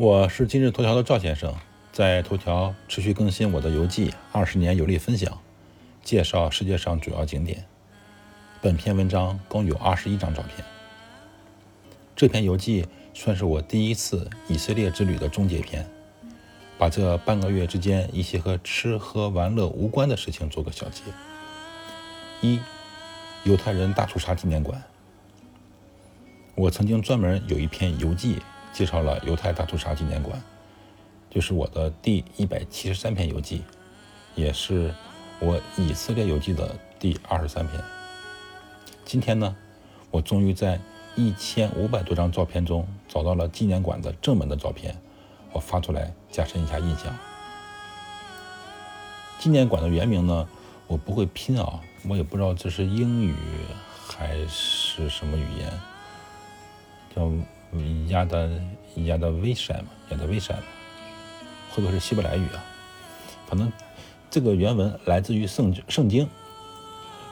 我是今日头条的赵先生，在头条持续更新我的游记，二十年游历分享，介绍世界上主要景点。本篇文章共有二十一张照片。这篇游记算是我第一次以色列之旅的终结篇，把这半个月之间一些和吃喝玩乐无关的事情做个小结。一，犹太人大屠杀纪念馆。我曾经专门有一篇游记。介绍了犹太大屠杀纪念馆，就是我的第一百七十三篇游记，也是我以色列游记的第二十三篇。今天呢，我终于在一千五百多张照片中找到了纪念馆的正门的照片，我发出来加深一下印象。纪念馆的原名呢，我不会拼啊，我也不知道这是英语还是什么语言，叫。亚的亚的威山嘛，亚的威山，会不会是希伯来语啊？反正这个原文来自于圣圣经，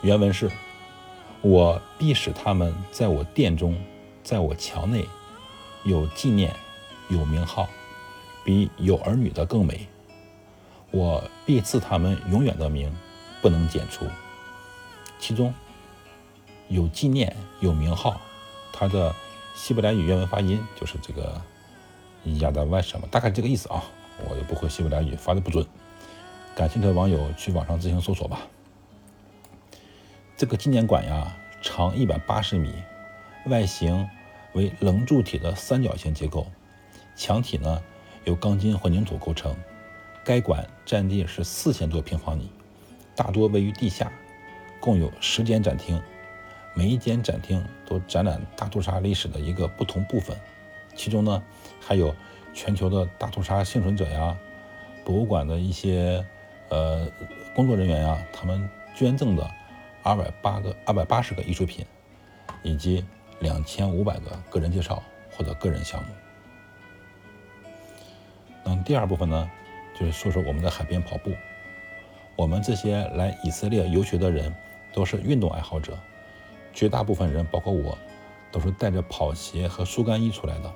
原文是：我必使他们在我殿中，在我墙内有纪念，有名号，比有儿女的更美。我必赐他们永远的名，不能剪除。其中有纪念，有名号，它的。希伯来语原文发音就是这个亚达万什么，大概这个意思啊，我也不会希伯来语，发的不准。感兴趣的网友去网上自行搜索吧。这个纪念馆呀，长一百八十米，外形为棱柱体的三角形结构，墙体呢由钢筋混凝土构成。该馆占地是四千多平方米，大多位于地下，共有十间展厅。每一间展厅都展览大屠杀历史的一个不同部分，其中呢还有全球的大屠杀幸存者呀，博物馆的一些呃工作人员呀，他们捐赠的二百八个二百八十个艺术品，以及两千五百个个人介绍或者个人项目。那第二部分呢，就是说说我们的海边跑步。我们这些来以色列游学的人都是运动爱好者。绝大部分人，包括我，都是带着跑鞋和速干衣出来的。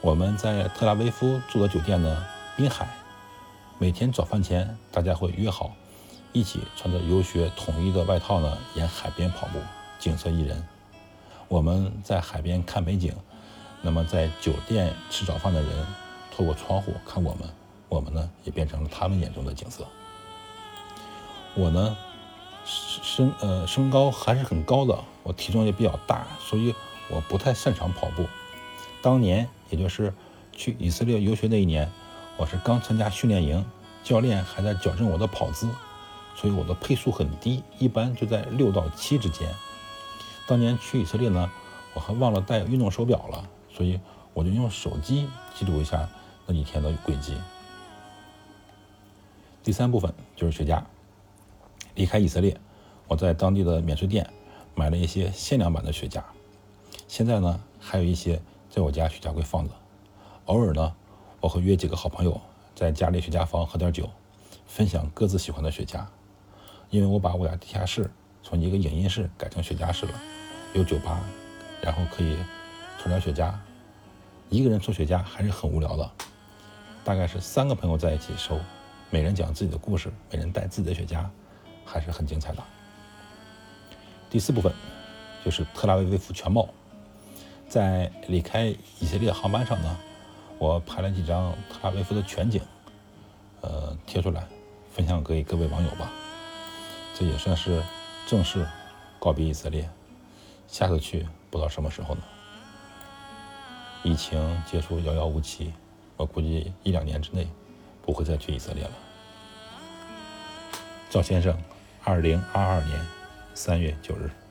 我们在特拉维夫住的酒店呢，滨海。每天早饭前，大家会约好，一起穿着游学统一的外套呢，沿海边跑步，景色宜人。我们在海边看美景，那么在酒店吃早饭的人，透过窗户看我们，我们呢，也变成了他们眼中的景色。我呢？身呃身高还是很高的，我体重也比较大，所以我不太擅长跑步。当年也就是去以色列游学那一年，我是刚参加训练营，教练还在矫正我的跑姿，所以我的配速很低，一般就在六到七之间。当年去以色列呢，我还忘了带运动手表了，所以我就用手机记录一下那几天的轨迹。第三部分就是雪茄。离开以色列，我在当地的免税店买了一些限量版的雪茄。现在呢，还有一些在我家雪茄柜放着。偶尔呢，我会约几个好朋友在家里雪茄房喝点酒，分享各自喜欢的雪茄。因为我把我家地下室从一个影音室改成雪茄室了，有酒吧，然后可以抽点雪茄。一个人抽雪茄还是很无聊的，大概是三个朋友在一起抽，每人讲自己的故事，每人带自己的雪茄。还是很精彩的。第四部分就是特拉维夫全貌。在离开以色列航班上呢，我拍了几张特拉维夫的全景，呃，贴出来分享给各位网友吧。这也算是正式告别以色列，下次去不知道什么时候呢。疫情结束遥遥无期，我估计一两年之内不会再去以色列了。赵先生。二零二二年三月九日。